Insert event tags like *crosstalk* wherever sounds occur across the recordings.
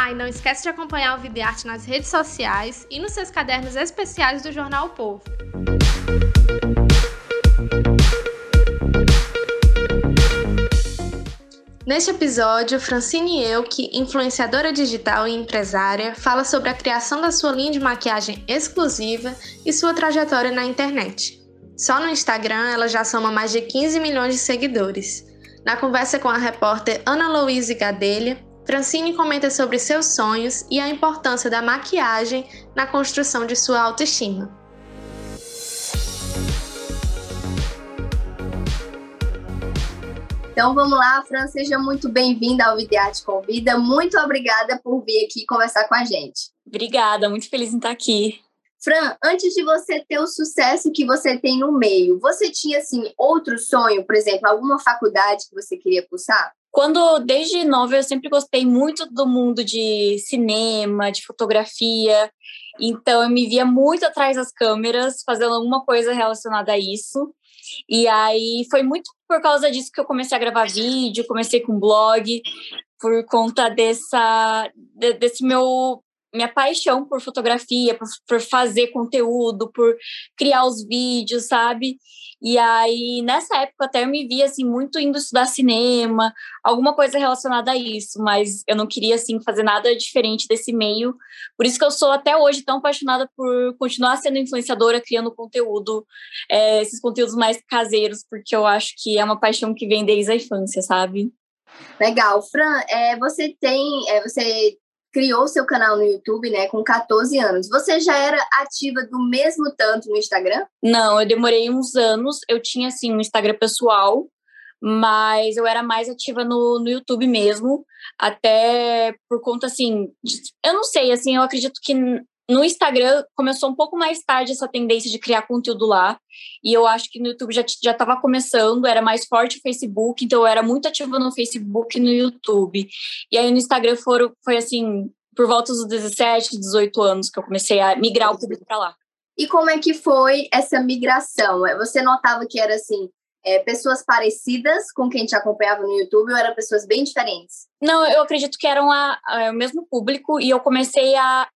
Ah, e não esquece de acompanhar o Vida e Arte nas redes sociais e nos seus cadernos especiais do jornal o Povo. Neste episódio, Francine Elke, influenciadora digital e empresária, fala sobre a criação da sua linha de maquiagem exclusiva e sua trajetória na internet. Só no Instagram, ela já soma mais de 15 milhões de seguidores. Na conversa com a repórter Ana Louise Gadelha, Francine comenta sobre seus sonhos e a importância da maquiagem na construção de sua autoestima. Então vamos lá, Fran, seja muito bem-vinda ao Videarte Convida. Muito obrigada por vir aqui conversar com a gente. Obrigada, muito feliz em estar aqui. Fran, antes de você ter o sucesso que você tem no meio, você tinha assim outro sonho, por exemplo, alguma faculdade que você queria cursar? Quando desde nova eu sempre gostei muito do mundo de cinema, de fotografia, então eu me via muito atrás das câmeras, fazendo alguma coisa relacionada a isso. E aí foi muito por causa disso que eu comecei a gravar vídeo, comecei com blog, por conta dessa desse meu minha paixão por fotografia, por, por fazer conteúdo, por criar os vídeos, sabe? E aí, nessa época, até eu me via, assim, muito indo estudar cinema, alguma coisa relacionada a isso, mas eu não queria, assim, fazer nada diferente desse meio. Por isso que eu sou, até hoje, tão apaixonada por continuar sendo influenciadora, criando conteúdo, é, esses conteúdos mais caseiros, porque eu acho que é uma paixão que vem desde a infância, sabe? Legal. Fran, é, você tem, é, você criou seu canal no YouTube, né, com 14 anos. Você já era ativa do mesmo tanto no Instagram? Não, eu demorei uns anos. Eu tinha, assim, um Instagram pessoal, mas eu era mais ativa no, no YouTube mesmo, até por conta, assim, de, eu não sei, assim, eu acredito que no Instagram começou um pouco mais tarde essa tendência de criar conteúdo lá. E eu acho que no YouTube já já estava começando, era mais forte o Facebook, então eu era muito ativa no Facebook e no YouTube. E aí no Instagram foram, foi assim, por volta dos 17, 18 anos que eu comecei a migrar o público para lá. E como é que foi essa migração? Você notava que era assim, é, pessoas parecidas com quem te acompanhava no YouTube ou eram pessoas bem diferentes? Não, eu acredito que eram a, a, o mesmo público e eu comecei a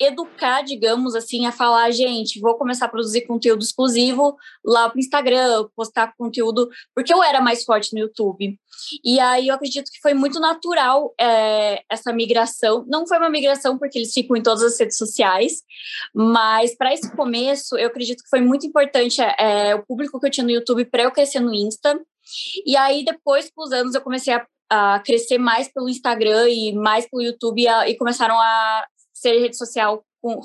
educar, digamos assim, a falar, gente, vou começar a produzir conteúdo exclusivo lá pro Instagram, postar conteúdo, porque eu era mais forte no YouTube. E aí eu acredito que foi muito natural é, essa migração. Não foi uma migração porque eles ficam em todas as redes sociais, mas para esse começo, eu acredito que foi muito importante é, o público que eu tinha no YouTube para eu crescer no Insta. E aí, depois, com os anos, eu comecei a, a crescer mais pelo Instagram e mais pelo YouTube e, a, e começaram a ser rede social com,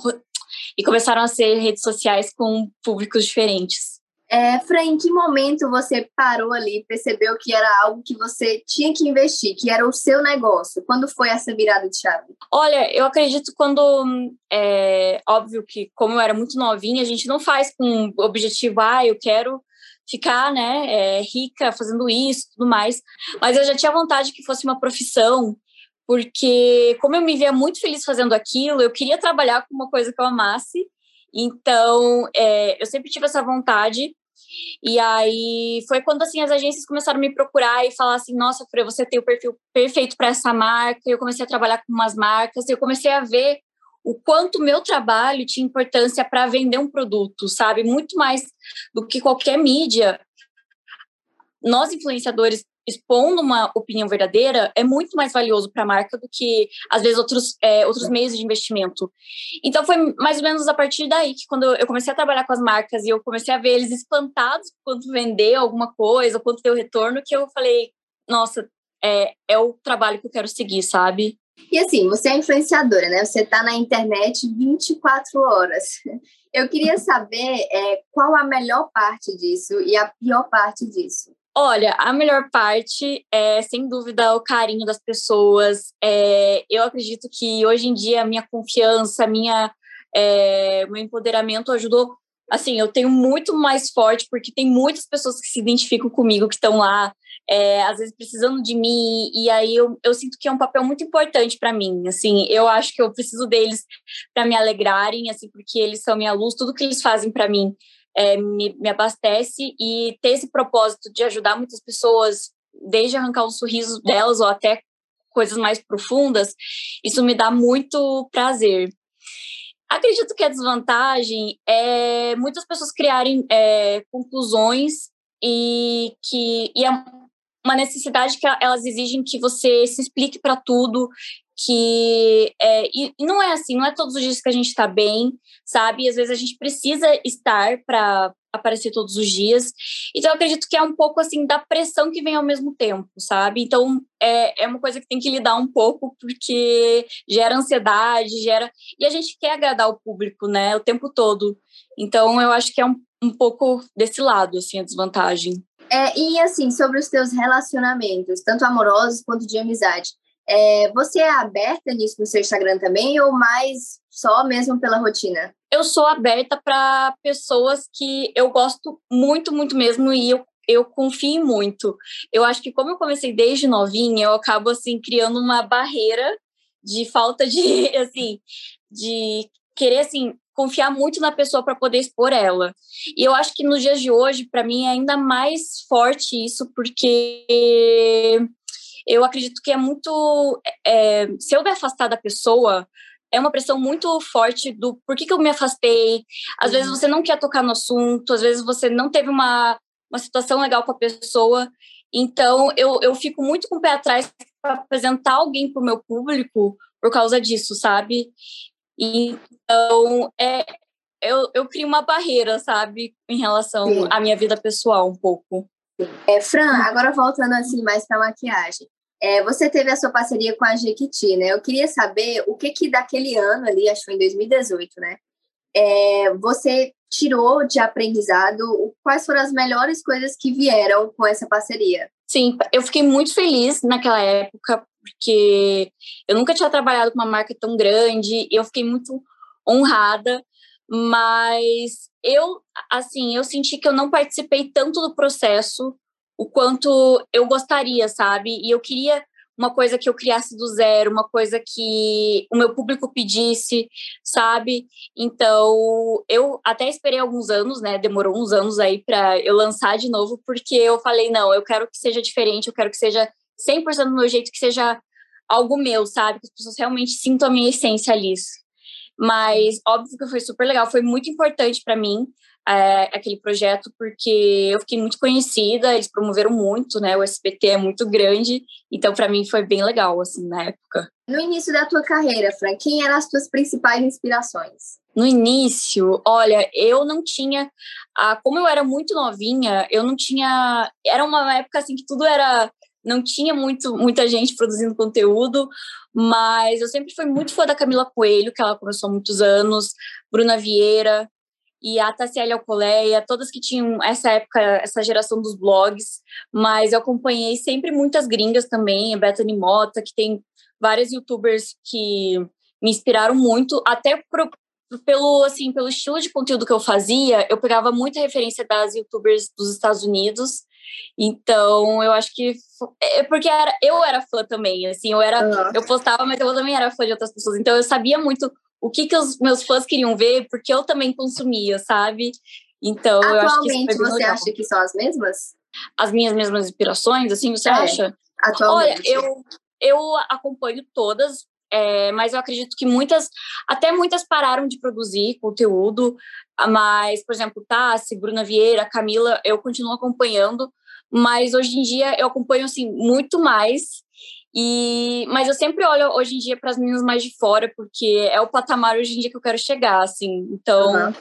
e começaram a ser redes sociais com públicos diferentes. É, Fran, em que momento você parou ali, percebeu que era algo que você tinha que investir, que era o seu negócio? Quando foi essa virada de chave? Olha, eu acredito quando é óbvio que como eu era muito novinha, a gente não faz com objetivo, ah, eu quero ficar, né, é, rica fazendo isso, tudo mais. Mas eu já tinha vontade que fosse uma profissão porque como eu me via muito feliz fazendo aquilo, eu queria trabalhar com uma coisa que eu amasse, então é, eu sempre tive essa vontade, e aí foi quando assim as agências começaram a me procurar e falar assim, nossa, Fre, você tem o perfil perfeito para essa marca, eu comecei a trabalhar com umas marcas, eu comecei a ver o quanto o meu trabalho tinha importância para vender um produto, sabe? Muito mais do que qualquer mídia. Nós, influenciadores, expondo uma opinião verdadeira é muito mais valioso para a marca do que às vezes outros é, outros meios de investimento. Então foi mais ou menos a partir daí que quando eu comecei a trabalhar com as marcas e eu comecei a ver eles espantados quanto vender alguma coisa, quanto ter o retorno, que eu falei, nossa, é, é o trabalho que eu quero seguir, sabe? E assim, você é influenciadora, né? Você está na internet 24 horas. Eu queria saber é, qual a melhor parte disso e a pior parte disso. Olha, a melhor parte é, sem dúvida, o carinho das pessoas. É, eu acredito que hoje em dia a minha confiança, minha, é, meu empoderamento ajudou. Assim, eu tenho muito mais forte porque tem muitas pessoas que se identificam comigo, que estão lá, é, às vezes precisando de mim, e aí eu, eu sinto que é um papel muito importante para mim. Assim, eu acho que eu preciso deles para me alegrarem, assim, porque eles são minha luz, tudo que eles fazem para mim é, me, me abastece e ter esse propósito de ajudar muitas pessoas, desde arrancar o sorriso delas ou até coisas mais profundas, isso me dá muito prazer. Acredito que a desvantagem é muitas pessoas criarem é, conclusões e que e é uma necessidade que elas exigem que você se explique para tudo, que é, e não é assim, não é todos os dias que a gente está bem, sabe? E às vezes a gente precisa estar para aparecer todos os dias. Então eu acredito que é um pouco assim da pressão que vem ao mesmo tempo, sabe? Então é, é uma coisa que tem que lidar um pouco porque gera ansiedade, gera e a gente quer agradar o público, né? O tempo todo. Então eu acho que é um, um pouco desse lado assim a desvantagem. É, e assim, sobre os teus relacionamentos, tanto amorosos quanto de amizade, é, você é aberta nisso no seu Instagram também ou mais só mesmo pela rotina? Eu sou aberta para pessoas que eu gosto muito, muito mesmo e eu, eu confio muito. Eu acho que como eu comecei desde novinha, eu acabo assim criando uma barreira de falta de *laughs* assim, de querer assim confiar muito na pessoa para poder expor ela. E eu acho que nos dias de hoje, para mim, é ainda mais forte isso, porque eu acredito que é muito. É, se eu me afastar da pessoa, é uma pressão muito forte do por que, que eu me afastei. Às uhum. vezes você não quer tocar no assunto, às vezes você não teve uma, uma situação legal com a pessoa. Então, eu, eu fico muito com o pé atrás para apresentar alguém para o meu público por causa disso, sabe? Então, é, eu, eu crio uma barreira, sabe, em relação Sim. à minha vida pessoal, um pouco. É, Fran, agora voltando assim mais para maquiagem. É, você teve a sua parceria com a Jequiti, né? Eu queria saber o que que daquele ano ali, acho que foi em 2018, né? É, você tirou de aprendizado, quais foram as melhores coisas que vieram com essa parceria? Sim, eu fiquei muito feliz naquela época, porque eu nunca tinha trabalhado com uma marca tão grande, eu fiquei muito honrada, mas eu, assim, eu senti que eu não participei tanto do processo o quanto eu gostaria, sabe? E eu queria uma coisa que eu criasse do zero, uma coisa que o meu público pedisse, sabe? Então, eu até esperei alguns anos, né? Demorou uns anos aí para eu lançar de novo, porque eu falei, não, eu quero que seja diferente, eu quero que seja 100% do meu jeito, que seja algo meu, sabe? Que as pessoas realmente sintam a minha essência ali. Mas, óbvio que foi super legal, foi muito importante para mim é, aquele projeto, porque eu fiquei muito conhecida, eles promoveram muito, né? O SBT é muito grande, então para mim foi bem legal, assim, na época. No início da tua carreira, Fran, quem eram as tuas principais inspirações? No início, olha, eu não tinha. Ah, como eu era muito novinha, eu não tinha. Era uma época assim que tudo era. Não tinha muito, muita gente produzindo conteúdo, mas eu sempre fui muito fã da Camila Coelho, que ela começou há muitos anos, Bruna Vieira, e a Tassiele Alcoleia, todas que tinham essa época, essa geração dos blogs, mas eu acompanhei sempre muitas gringas também, a Bethany Mota, que tem várias youtubers que me inspiraram muito, até pro, pelo assim, pelo estilo de conteúdo que eu fazia, eu pegava muita referência das youtubers dos Estados Unidos. Então, eu acho que é porque era, eu era fã também, assim, eu era, uhum. eu postava, mas eu também era fã de outras pessoas. Então, eu sabia muito o que, que os meus fãs queriam ver, porque eu também consumia, sabe? Então, Atualmente, eu acho que você legal. acha que são as mesmas? As minhas mesmas inspirações, assim, você é, acha? Atualmente. Olha, eu, eu acompanho todas, é, mas eu acredito que muitas, até muitas pararam de produzir conteúdo, mas, por exemplo, Tassi, Bruna Vieira, Camila, eu continuo acompanhando, mas hoje em dia eu acompanho, assim, muito mais e, mas eu sempre olho hoje em dia para as meninas mais de fora, porque é o patamar hoje em dia que eu quero chegar, assim. Então, uhum.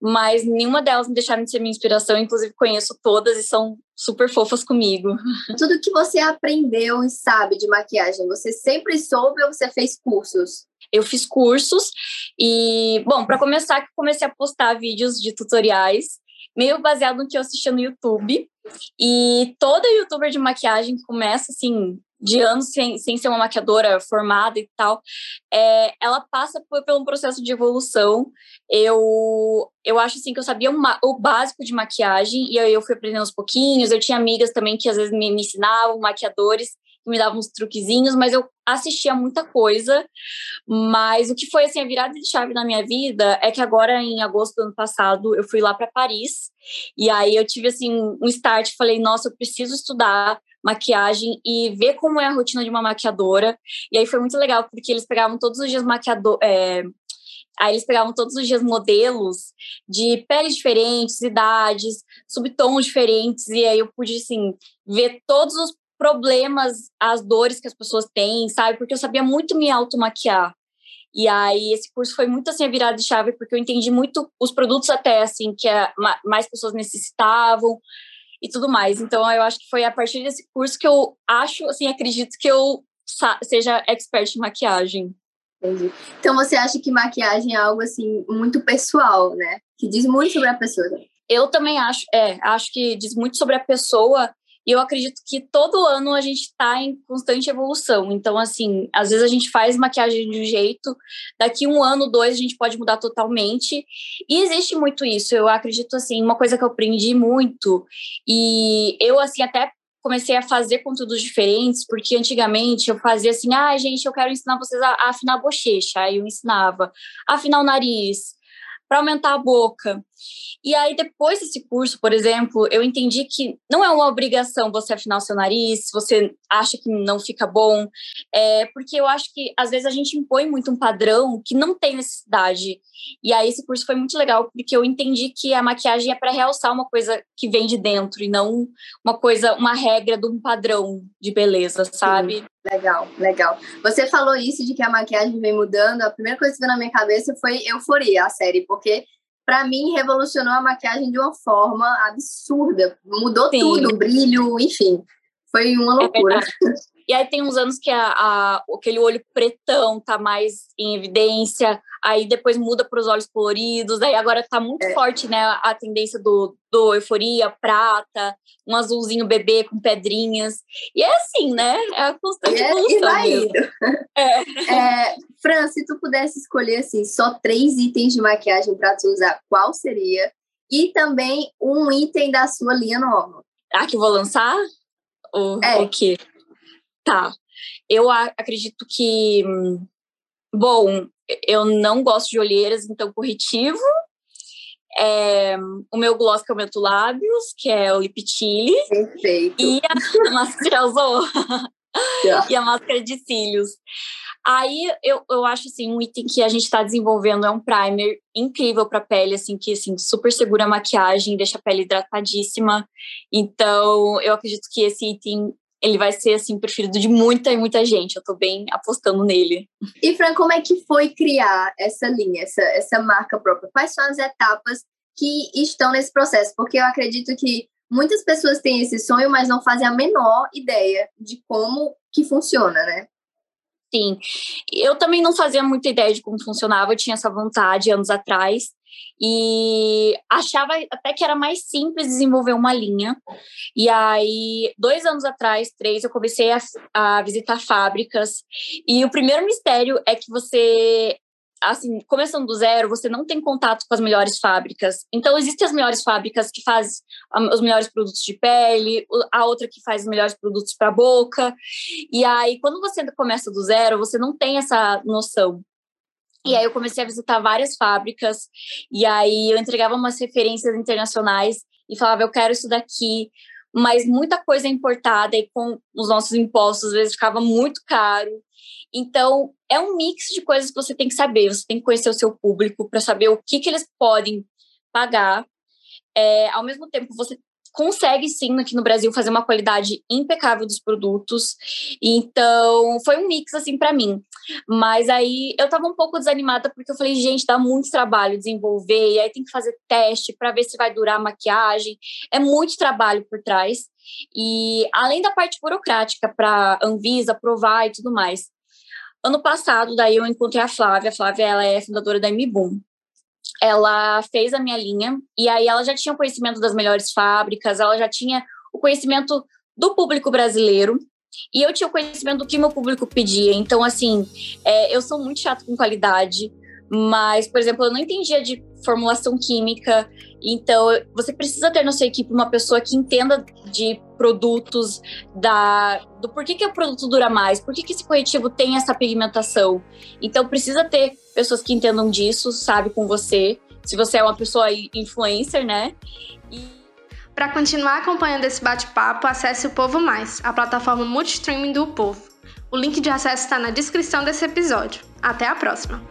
mas nenhuma delas me deixaram de ser minha inspiração, inclusive conheço todas e são super fofas comigo. *laughs* Tudo que você aprendeu e sabe de maquiagem, você sempre soube ou você fez cursos? Eu fiz cursos e, bom, para começar, comecei a postar vídeos de tutoriais meio baseado no que eu assistia no YouTube. E toda youtuber de maquiagem começa assim, de anos sem, sem ser uma maquiadora formada e tal, é, ela passa por, por um processo de evolução. Eu, eu acho assim que eu sabia uma, o básico de maquiagem e aí eu fui aprendendo aos pouquinhos. Eu tinha amigas também que às vezes me, me ensinavam, maquiadores, que me davam uns truquezinhos, mas eu assistia muita coisa. Mas o que foi assim a virada de chave na minha vida é que agora em agosto do ano passado eu fui lá para Paris e aí eu tive assim um start, falei, nossa, eu preciso estudar maquiagem e ver como é a rotina de uma maquiadora. E aí foi muito legal, porque eles pegavam todos os dias maquiador. É, aí eles pegavam todos os dias modelos de peles diferentes, idades, subtons diferentes, e aí eu pude, assim, ver todos os problemas, as dores que as pessoas têm, sabe? Porque eu sabia muito me automaquiar. E aí esse curso foi muito assim a virada de chave porque eu entendi muito os produtos até assim que a, mais pessoas necessitavam, e tudo mais. Então, eu acho que foi a partir desse curso que eu acho, assim, acredito que eu seja expert em maquiagem. Entendi. Então, você acha que maquiagem é algo, assim, muito pessoal, né? Que diz muito sobre a pessoa. Eu também acho, é, acho que diz muito sobre a pessoa e eu acredito que todo ano a gente está em constante evolução. Então, assim, às vezes a gente faz maquiagem de um jeito, daqui um ano, dois, a gente pode mudar totalmente. E existe muito isso. Eu acredito, assim, uma coisa que eu aprendi muito, e eu, assim, até comecei a fazer conteúdos diferentes, porque antigamente eu fazia assim, ah, gente, eu quero ensinar vocês a, afinar a bochecha. Aí eu ensinava a afinar o nariz, para aumentar a boca. E aí, depois desse curso, por exemplo, eu entendi que não é uma obrigação você afinar o seu nariz, se você acha que não fica bom, é, porque eu acho que às vezes a gente impõe muito um padrão que não tem necessidade. E aí, esse curso foi muito legal, porque eu entendi que a maquiagem é para realçar uma coisa que vem de dentro e não uma coisa, uma regra de um padrão de beleza, sabe? Sim. Legal, legal. Você falou isso de que a maquiagem vem mudando. A primeira coisa que veio na minha cabeça foi Euforia, a série, porque para mim revolucionou a maquiagem de uma forma absurda. Mudou Sim. tudo, brilho, enfim. Foi uma é loucura. É *laughs* e aí tem uns anos que a, a, aquele olho pretão tá mais em evidência, aí depois muda para os olhos coloridos, aí agora tá muito é. forte, né, a tendência do, do euforia, prata, um azulzinho bebê com pedrinhas. E é assim, né? É a constante é, evolução. E vai indo. É. é. Fran, se tu pudesse escolher assim, só três itens de maquiagem para tu usar, qual seria? E também um item da sua linha nova. Ah, que vou lançar? O, é. o quê? Tá. Eu acredito que. Bom, eu não gosto de olheiras, então corretivo. É, o meu gloss que aumenta lábios, que é o Lip Chili. Perfeito. E a máscara já usou. *laughs* e a máscara de cílios. Aí eu, eu acho assim, um item que a gente está desenvolvendo é um primer incrível para pele, assim, que assim, super segura a maquiagem, deixa a pele hidratadíssima. Então, eu acredito que esse item ele vai ser assim preferido de muita e muita gente. Eu tô bem apostando nele. E Fran, como é que foi criar essa linha, essa, essa marca própria? Quais são as etapas que estão nesse processo? Porque eu acredito que muitas pessoas têm esse sonho, mas não fazem a menor ideia de como que funciona, né? Sim, eu também não fazia muita ideia de como funcionava, eu tinha essa vontade anos atrás. E achava até que era mais simples desenvolver uma linha. E aí, dois anos atrás, três, eu comecei a, a visitar fábricas. E o primeiro mistério é que você assim, começando do zero, você não tem contato com as melhores fábricas. Então, existem as melhores fábricas que fazem os melhores produtos de pele, a outra que faz os melhores produtos para a boca. E aí, quando você começa do zero, você não tem essa noção. E aí eu comecei a visitar várias fábricas, e aí eu entregava umas referências internacionais e falava, eu quero isso daqui, mas muita coisa importada e com os nossos impostos às vezes ficava muito caro. Então, é um mix de coisas que você tem que saber. Você tem que conhecer o seu público para saber o que, que eles podem pagar. É, ao mesmo tempo, você consegue sim aqui no Brasil fazer uma qualidade impecável dos produtos. Então, foi um mix assim para mim. Mas aí eu tava um pouco desanimada porque eu falei, gente, dá muito trabalho desenvolver, e aí tem que fazer teste para ver se vai durar a maquiagem. É muito trabalho por trás. E além da parte burocrática para Anvisa aprovar e tudo mais. Ano passado, daí eu encontrei a Flávia. A Flávia, ela é fundadora da MBoom. ela fez a minha linha e aí ela já tinha o conhecimento das melhores fábricas, ela já tinha o conhecimento do público brasileiro e eu tinha o conhecimento do que meu público pedia. Então, assim, é, eu sou muito chato com qualidade, mas, por exemplo, eu não entendia de formulação química. Então, você precisa ter na sua equipe uma pessoa que entenda de produtos, da, do porquê que o produto dura mais, por que, que esse corretivo tem essa pigmentação. Então, precisa ter pessoas que entendam disso, sabe, com você. Se você é uma pessoa influencer, né? E para continuar acompanhando esse bate-papo, acesse o Povo Mais, a plataforma multistreaming do Povo. O link de acesso está na descrição desse episódio. Até a próxima!